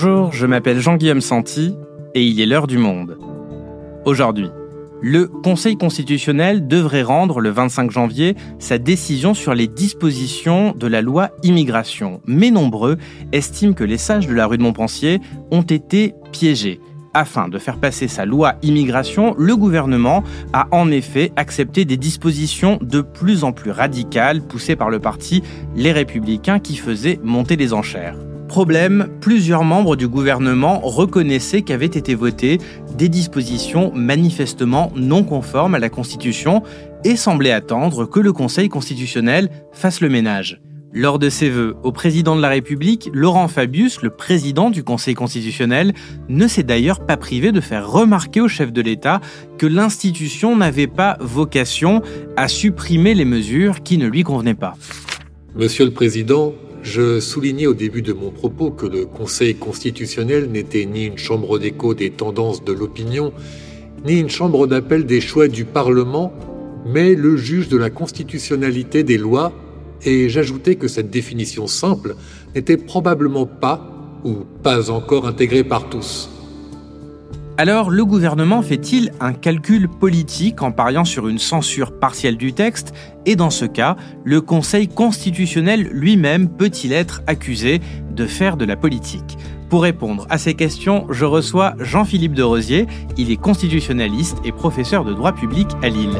Bonjour, je m'appelle Jean-Guillaume Santi et il est l'heure du monde. Aujourd'hui, le Conseil constitutionnel devrait rendre le 25 janvier sa décision sur les dispositions de la loi immigration, mais nombreux estiment que les sages de la rue de Montpensier ont été piégés. Afin de faire passer sa loi immigration, le gouvernement a en effet accepté des dispositions de plus en plus radicales poussées par le parti Les Républicains qui faisaient monter les enchères. Problème, plusieurs membres du gouvernement reconnaissaient qu'avaient été votées des dispositions manifestement non conformes à la Constitution et semblaient attendre que le Conseil constitutionnel fasse le ménage. Lors de ses vœux au président de la République, Laurent Fabius, le président du Conseil constitutionnel, ne s'est d'ailleurs pas privé de faire remarquer au chef de l'État que l'institution n'avait pas vocation à supprimer les mesures qui ne lui convenaient pas. Monsieur le Président, je soulignais au début de mon propos que le Conseil constitutionnel n'était ni une chambre d'écho des tendances de l'opinion, ni une chambre d'appel des choix du Parlement, mais le juge de la constitutionnalité des lois, et j'ajoutais que cette définition simple n'était probablement pas, ou pas encore intégrée par tous. Alors, le gouvernement fait-il un calcul politique en pariant sur une censure partielle du texte? Et dans ce cas, le Conseil constitutionnel lui-même peut-il être accusé de faire de la politique? Pour répondre à ces questions, je reçois Jean-Philippe de Rosier. Il est constitutionnaliste et professeur de droit public à Lille.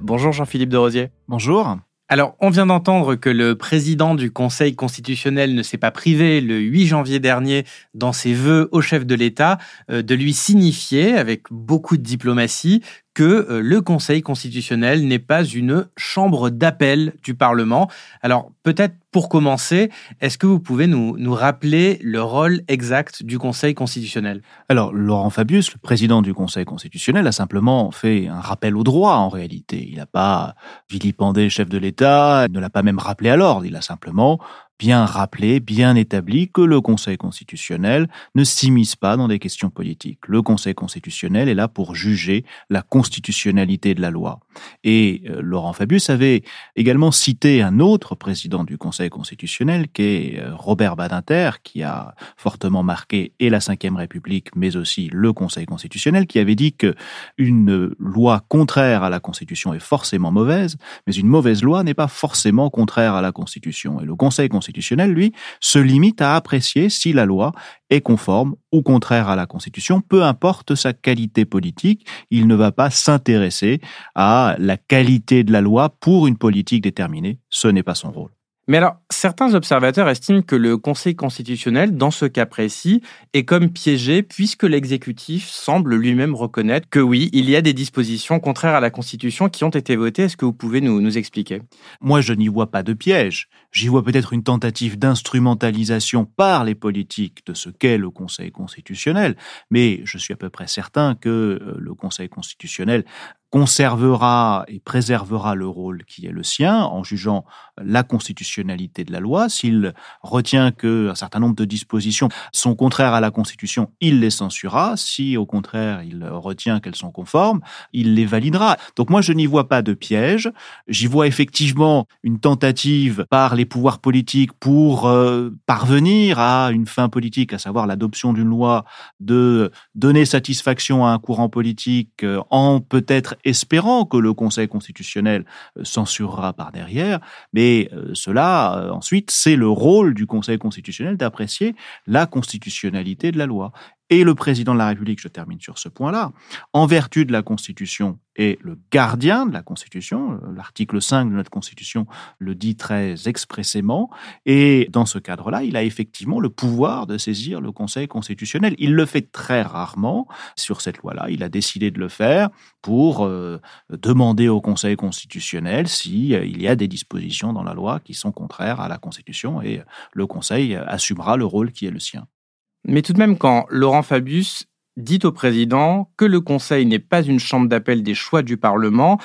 Bonjour Jean-Philippe de Rosier. Bonjour. Alors, on vient d'entendre que le président du Conseil constitutionnel ne s'est pas privé le 8 janvier dernier dans ses vœux au chef de l'État euh, de lui signifier avec beaucoup de diplomatie que euh, le Conseil constitutionnel n'est pas une chambre d'appel du Parlement. Alors peut-être pour commencer, est-ce que vous pouvez nous, nous rappeler le rôle exact du Conseil constitutionnel? Alors Laurent Fabius, le président du Conseil constitutionnel, a simplement fait un rappel au droit en réalité. Il n'a pas vilipendé le chef de l'État, ne l'a pas même rappelé à l'ordre, il a simplement bien rappelé, bien établi que le Conseil constitutionnel ne s'immisce pas dans des questions politiques. Le Conseil constitutionnel est là pour juger la constitutionnalité de la loi. Et euh, Laurent Fabius avait également cité un autre président du Conseil constitutionnel, qui est euh, Robert Badinter, qui a fortement marqué et la Ve République, mais aussi le Conseil constitutionnel, qui avait dit que une loi contraire à la Constitution est forcément mauvaise, mais une mauvaise loi n'est pas forcément contraire à la Constitution. Et le Conseil constitutionnel, lui, se limite à apprécier si la loi est conforme ou contraire à la Constitution, peu importe sa qualité politique, il ne va pas s'intéresser à la qualité de la loi pour une politique déterminée, ce n'est pas son rôle. Mais alors, certains observateurs estiment que le Conseil constitutionnel, dans ce cas précis, est comme piégé puisque l'exécutif semble lui-même reconnaître que oui, il y a des dispositions contraires à la Constitution qui ont été votées. Est-ce que vous pouvez nous, nous expliquer? Moi, je n'y vois pas de piège. J'y vois peut-être une tentative d'instrumentalisation par les politiques de ce qu'est le Conseil constitutionnel, mais je suis à peu près certain que euh, le Conseil constitutionnel conservera et préservera le rôle qui est le sien en jugeant la constitutionnalité de la loi. S'il retient que un certain nombre de dispositions sont contraires à la Constitution, il les censurera. Si au contraire il retient qu'elles sont conformes, il les validera. Donc moi je n'y vois pas de piège. J'y vois effectivement une tentative par les pouvoirs politiques pour euh, parvenir à une fin politique, à savoir l'adoption d'une loi, de donner satisfaction à un courant politique euh, en peut-être espérant que le Conseil constitutionnel euh, censurera par derrière, mais euh, cela, euh, ensuite, c'est le rôle du Conseil constitutionnel d'apprécier la constitutionnalité de la loi. Et le président de la République, je termine sur ce point-là, en vertu de la Constitution, est le gardien de la Constitution. L'article 5 de notre Constitution le dit très expressément. Et dans ce cadre-là, il a effectivement le pouvoir de saisir le Conseil constitutionnel. Il le fait très rarement. Sur cette loi-là, il a décidé de le faire pour euh, demander au Conseil constitutionnel s'il euh, y a des dispositions dans la loi qui sont contraires à la Constitution. Et le Conseil assumera le rôle qui est le sien. Mais tout de même, quand Laurent Fabius dit au président que le Conseil n'est pas une chambre d'appel des choix du Parlement,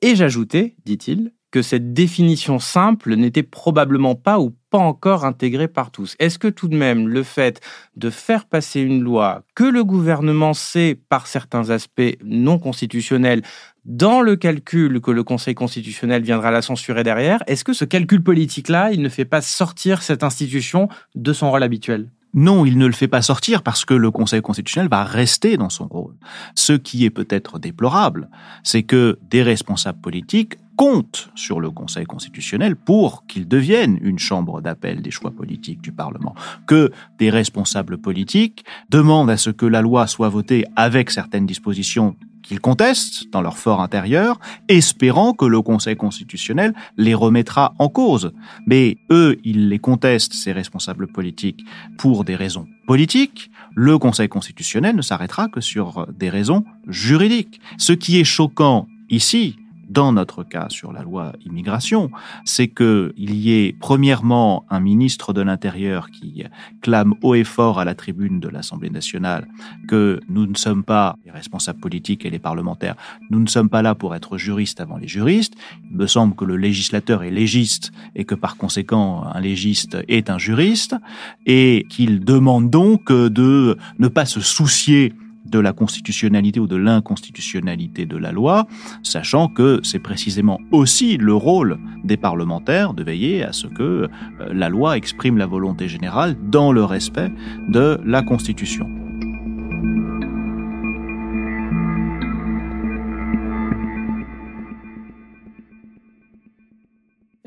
et j'ajoutais, dit-il, que cette définition simple n'était probablement pas ou pas encore intégrée par tous. Est-ce que tout de même le fait de faire passer une loi que le gouvernement sait par certains aspects non constitutionnels dans le calcul que le Conseil constitutionnel viendra la censurer derrière, est-ce que ce calcul politique-là, il ne fait pas sortir cette institution de son rôle habituel? Non, il ne le fait pas sortir parce que le Conseil constitutionnel va rester dans son rôle. Ce qui est peut-être déplorable, c'est que des responsables politiques comptent sur le Conseil constitutionnel pour qu'il devienne une chambre d'appel des choix politiques du Parlement. Que des responsables politiques demandent à ce que la loi soit votée avec certaines dispositions qu'ils contestent dans leur fort intérieur, espérant que le Conseil constitutionnel les remettra en cause. Mais eux, ils les contestent, ces responsables politiques, pour des raisons politiques. Le Conseil constitutionnel ne s'arrêtera que sur des raisons juridiques. Ce qui est choquant ici, dans notre cas sur la loi immigration, c'est qu'il y ait premièrement un ministre de l'Intérieur qui clame haut et fort à la tribune de l'Assemblée nationale que nous ne sommes pas les responsables politiques et les parlementaires, nous ne sommes pas là pour être juristes avant les juristes. Il me semble que le législateur est légiste et que par conséquent un légiste est un juriste et qu'il demande donc de ne pas se soucier de la constitutionnalité ou de l'inconstitutionnalité de la loi, sachant que c'est précisément aussi le rôle des parlementaires de veiller à ce que euh, la loi exprime la volonté générale dans le respect de la Constitution.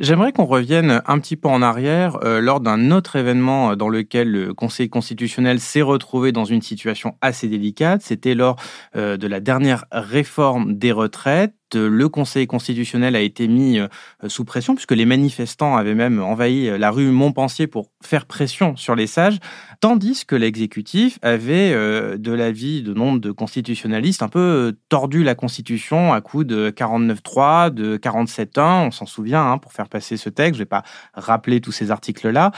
J'aimerais qu'on revienne un petit peu en arrière euh, lors d'un autre événement euh, dans lequel le Conseil constitutionnel s'est retrouvé dans une situation assez délicate. C'était lors euh, de la dernière réforme des retraites le Conseil constitutionnel a été mis euh, sous pression, puisque les manifestants avaient même envahi euh, la rue Montpensier pour faire pression sur les sages, tandis que l'exécutif avait, euh, de l'avis de nombre de constitutionnalistes, un peu tordu la Constitution à coup de 49.3, de 47.1, on s'en souvient, hein, pour faire passer ce texte, je ne vais pas rappeler tous ces articles-là.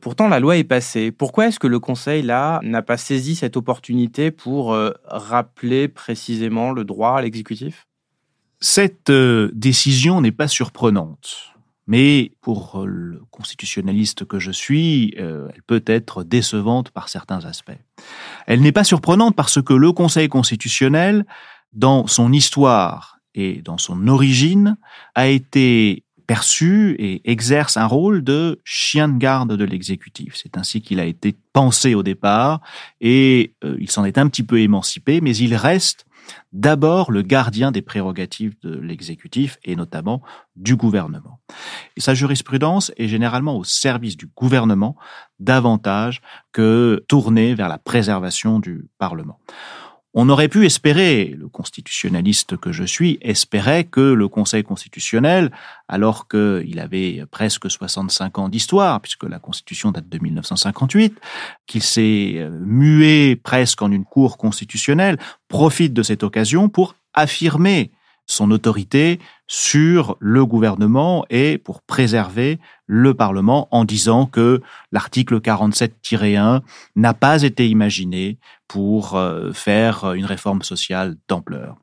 pourtant, la loi est passée. Pourquoi est-ce que le Conseil, là, n'a pas saisi cette opportunité pour rappeler précisément le droit à l'exécutif? Cette euh, décision n'est pas surprenante, mais pour euh, le constitutionnaliste que je suis, euh, elle peut être décevante par certains aspects. Elle n'est pas surprenante parce que le Conseil constitutionnel, dans son histoire et dans son origine, a été perçu et exerce un rôle de chien de garde de l'exécutif. C'est ainsi qu'il a été pensé au départ et il s'en est un petit peu émancipé, mais il reste d'abord le gardien des prérogatives de l'exécutif et notamment du gouvernement. Sa jurisprudence est généralement au service du gouvernement davantage que tournée vers la préservation du Parlement. On aurait pu espérer, le constitutionnaliste que je suis, espérait que le Conseil constitutionnel, alors qu'il avait presque 65 ans d'histoire, puisque la Constitution date de 1958, qu'il s'est euh, mué presque en une cour constitutionnelle, profite de cette occasion pour affirmer son autorité sur le gouvernement et pour préserver le Parlement en disant que l'article 47-1 n'a pas été imaginé pour euh, faire une réforme sociale d'ampleur.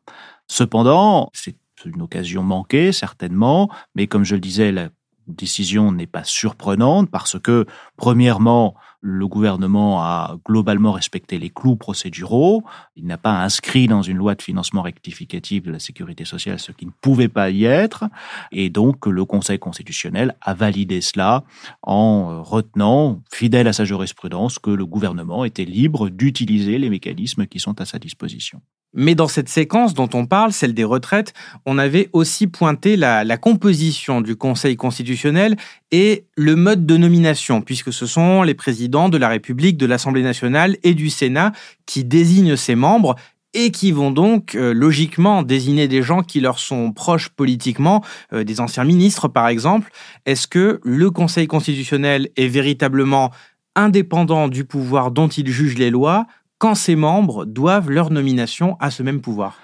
Cependant, c'est une occasion manquée, certainement, mais comme je le disais, la décision n'est pas surprenante parce que, premièrement, le gouvernement a globalement respecté les clous procéduraux. Il n'a pas inscrit dans une loi de financement rectificatif de la sécurité sociale ce qui ne pouvait pas y être. Et donc, le Conseil constitutionnel a validé cela en retenant, fidèle à sa jurisprudence, que le gouvernement était libre d'utiliser les mécanismes qui sont à sa disposition. Mais dans cette séquence dont on parle, celle des retraites, on avait aussi pointé la, composition du Conseil constitutionnel et le mode de nomination, puisque ce sont les présidents de la République, de l'Assemblée nationale et du Sénat qui désignent ses membres et qui vont donc euh, logiquement désigner des gens qui leur sont proches politiquement, euh, des anciens ministres par exemple. Est-ce que le Conseil constitutionnel est véritablement indépendant du pouvoir dont il juge les lois quand ses membres doivent leur nomination à ce même pouvoir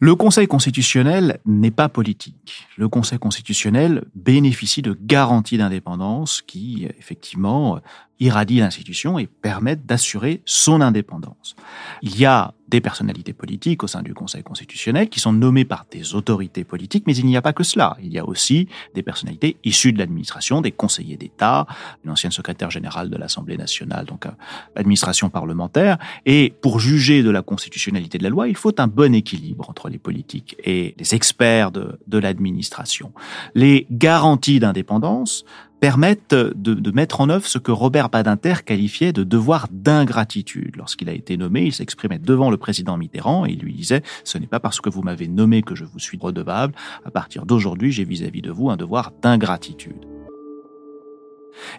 le Conseil constitutionnel n'est pas politique. Le Conseil constitutionnel bénéficie de garanties d'indépendance qui, effectivement, irradient l'institution et permettent d'assurer son indépendance. Il y a des personnalités politiques au sein du Conseil constitutionnel qui sont nommées par des autorités politiques, mais il n'y a pas que cela. Il y a aussi des personnalités issues de l'administration, des conseillers d'État, une ancienne secrétaire générale de l'Assemblée nationale, donc euh, l'administration parlementaire. Et pour juger de la constitutionnalité de la loi, il faut un bon équilibre entre les politiques et les experts de, de l'administration. Les garanties d'indépendance permettent de, mettre en œuvre ce que Robert Badinter qualifiait de devoir d'ingratitude. Lorsqu'il a été nommé, il s'exprimait devant le président Mitterrand et il lui disait « Ce n'est pas parce que vous m'avez nommé que je vous suis redevable. À partir d'aujourd'hui, j'ai vis-à-vis de vous un devoir d'ingratitude. »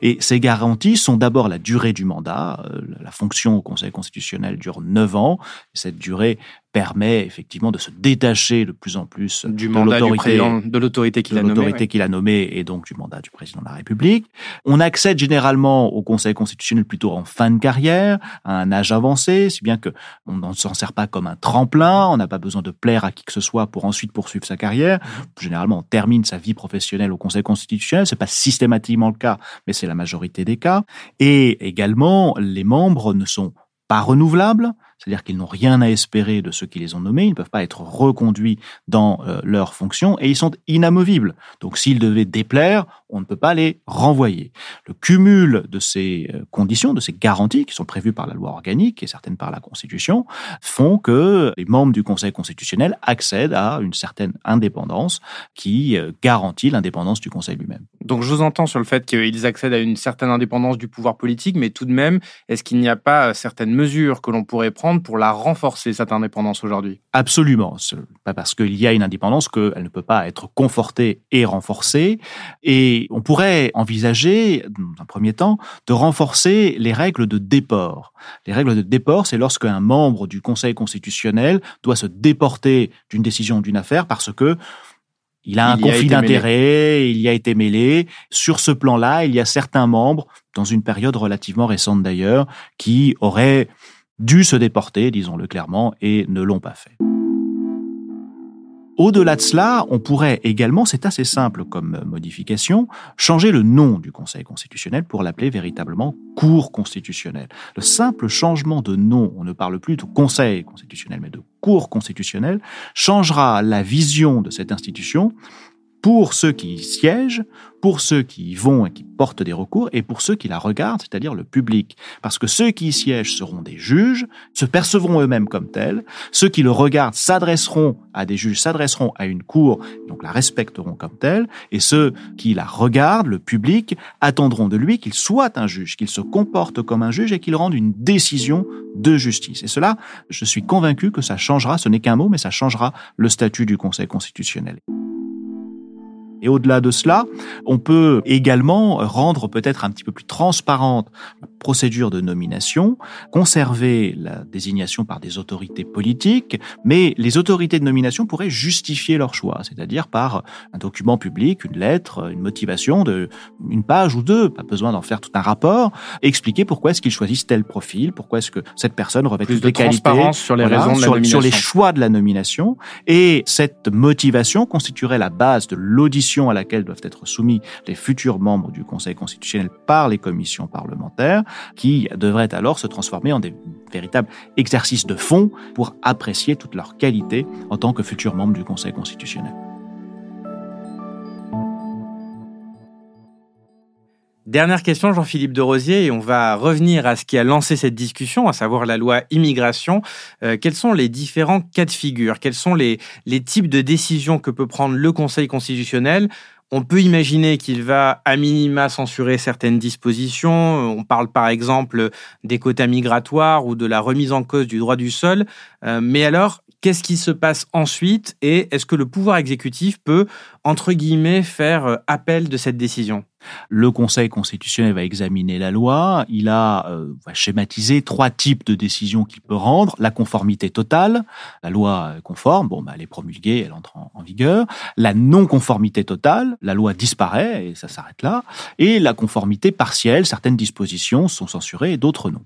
Et ces garanties sont d'abord la durée du mandat. Euh, la fonction au Conseil constitutionnel dure neuf ans. Cette durée permet effectivement de se détacher de plus en plus du de mandat de l'autorité qu'il a nommé, qu'il a nommé et donc du mandat du président de la République. On accède généralement au Conseil constitutionnel plutôt en fin de carrière, à un âge avancé, si bien que on ne s'en sert pas comme un tremplin, on n'a pas besoin de plaire à qui que ce soit pour ensuite poursuivre sa carrière. Généralement, on termine sa vie professionnelle au Conseil constitutionnel, c'est pas systématiquement le cas, mais c'est la majorité des cas. Et également, les membres ne sont pas renouvelables, c'est-à-dire qu'ils n'ont rien à espérer de ceux qui les ont nommés, ils ne peuvent pas être reconduits dans euh, leurs fonctions et ils sont inamovibles. Donc s'ils devaient déplaire, on ne peut pas les renvoyer. Le cumul de ces euh, conditions, de ces garanties qui sont prévues par la loi organique et certaines par la Constitution, font que les membres du Conseil constitutionnel accèdent à une certaine indépendance qui euh, garantit l'indépendance du Conseil lui-même. Donc je vous entends sur le fait qu'ils accèdent à une certaine indépendance du pouvoir politique, mais tout de même, est-ce qu'il n'y a pas certaines mesures que l'on pourrait prendre pour la renforcer, cette indépendance aujourd'hui? Absolument. Pas parce qu'il y a une indépendance qu'elle ne peut pas être confortée et renforcée. Et on pourrait envisager, dans un premier temps, de renforcer les règles de déport. Les règles de déport, c'est lorsque un membre du Conseil constitutionnel doit se déporter d'une décision d'une affaire parce que il a un conflit d'intérêts, il y a été mêlé. Sur ce plan-là, il y a certains membres, dans une période relativement récente d'ailleurs, qui auraient dû se déporter, disons-le clairement, et ne l'ont pas fait. Au-delà de cela, on pourrait également, c'est assez simple comme modification, changer le nom du Conseil constitutionnel pour l'appeler véritablement Cour constitutionnelle. Le simple changement de nom, on ne parle plus de Conseil constitutionnel, mais de Cour constitutionnelle, changera la vision de cette institution pour ceux qui y siègent, pour ceux qui y vont et qui portent des recours, et pour ceux qui la regardent, c'est-à-dire le public. Parce que ceux qui y siègent seront des juges, se percevront eux-mêmes comme tels, ceux qui le regardent s'adresseront à des juges, s'adresseront à une cour, donc la respecteront comme telle, et ceux qui la regardent, le public, attendront de lui qu'il soit un juge, qu'il se comporte comme un juge et qu'il rende une décision de justice. Et cela, je suis convaincu que ça changera, ce n'est qu'un mot, mais ça changera le statut du Conseil constitutionnel. Et au-delà de cela, on peut également rendre peut-être un petit peu plus transparente procédure de nomination, conserver la désignation par des autorités politiques, mais les autorités de nomination pourraient justifier leur choix, c'est-à-dire par un document public, une lettre, une motivation de une page ou deux, pas besoin d'en faire tout un rapport, expliquer pourquoi est-ce qu'ils choisissent tel profil, pourquoi est-ce que cette personne revêt toutes les qualités, sur les raisons de la sur, sur les choix de la nomination, et cette motivation constituerait la base de l'audition à laquelle doivent être soumis les futurs membres du Conseil constitutionnel par les commissions parlementaires, qui devraient alors se transformer en des véritables exercices de fond pour apprécier toute leur qualité en tant que futurs membres du Conseil constitutionnel. Dernière question, Jean-Philippe de Rosier, et on va revenir à ce qui a lancé cette discussion, à savoir la loi immigration. Euh, quels sont les différents cas de figure? Quels sont les, les types de décisions que peut prendre le Conseil constitutionnel? On peut imaginer qu'il va à minima censurer certaines dispositions. On parle par exemple des quotas migratoires ou de la remise en cause du droit du sol. Euh, mais alors, qu'est-ce qui se passe ensuite et est-ce que le pouvoir exécutif peut, entre guillemets, faire euh, appel de cette décision? Le Conseil constitutionnel va examiner la loi. Il a euh, va schématiser trois types de décisions qu'il peut rendre la conformité totale, la loi conforme, bon, bah, elle est promulguée, elle entre en, vigueur. La non-conformité totale, la loi disparaît et ça s'arrête là. Et la conformité partielle, certaines dispositions sont censurées et d'autres non.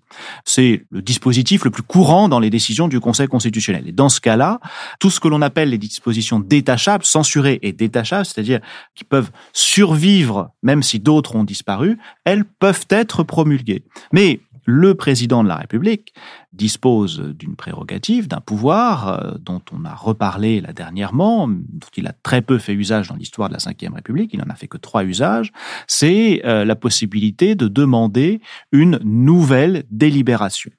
C'est le dispositif le plus courant dans les décisions du Conseil constitutionnel. Et dans ce cas-là, tout ce que l'on appelle les dispositions détachables, censurées et détachables, c'est-à-dire qui peuvent survivre même si d'autres ont disparu, elles peuvent être promulguées. Mais le président de la République dispose d'une prérogative, d'un pouvoir euh, dont on a reparlé là dernièrement, dont il a très peu fait usage dans l'histoire de la Ve République, il n'en a fait que trois usages, c'est euh, la possibilité de demander une nouvelle délibération.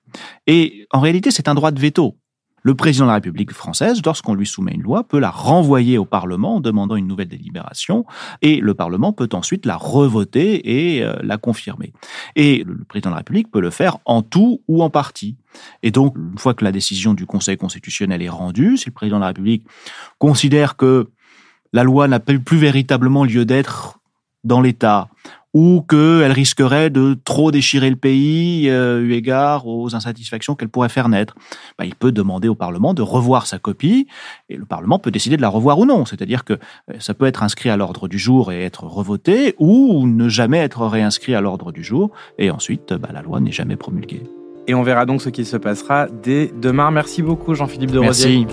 Et en réalité, c'est un droit de veto le président de la République française, lorsqu'on lui soumet une loi, peut la renvoyer au Parlement en demandant une nouvelle délibération, et le Parlement peut ensuite la revoter et euh, la confirmer. Et le président de la République peut le faire en tout ou en partie. Et donc, une fois que la décision du Conseil constitutionnel est rendue, si le président de la République considère que la loi n'a plus véritablement lieu d'être dans l'État, ou qu'elle risquerait de trop déchirer le pays euh, eu égard aux insatisfactions qu'elle pourrait faire naître. Bah, il peut demander au Parlement de revoir sa copie et le Parlement peut décider de la revoir ou non. C'est-à-dire que euh, ça peut être inscrit à l'ordre du jour et être revoté ou ne jamais être réinscrit à l'ordre du jour et ensuite bah, la loi n'est jamais promulguée. Et on verra donc ce qui se passera dès demain. Merci beaucoup Jean-Philippe de Merci.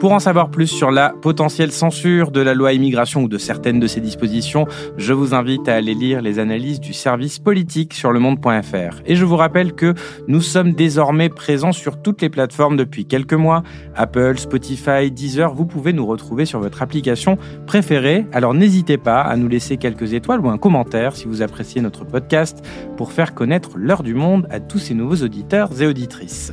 Pour en savoir plus sur la potentielle censure de la loi immigration ou de certaines de ses dispositions, je vous invite à aller lire les analyses du service politique sur le monde.fr. Et je vous rappelle que nous sommes désormais présents sur toutes les plateformes depuis quelques mois. Apple, Spotify, Deezer, vous pouvez nous retrouver sur votre application préférée. Alors n'hésitez pas à nous laisser quelques étoiles ou un commentaire si vous appréciez notre podcast pour faire connaître l'heure du monde à tous ces nouveaux auditeurs et auditrices.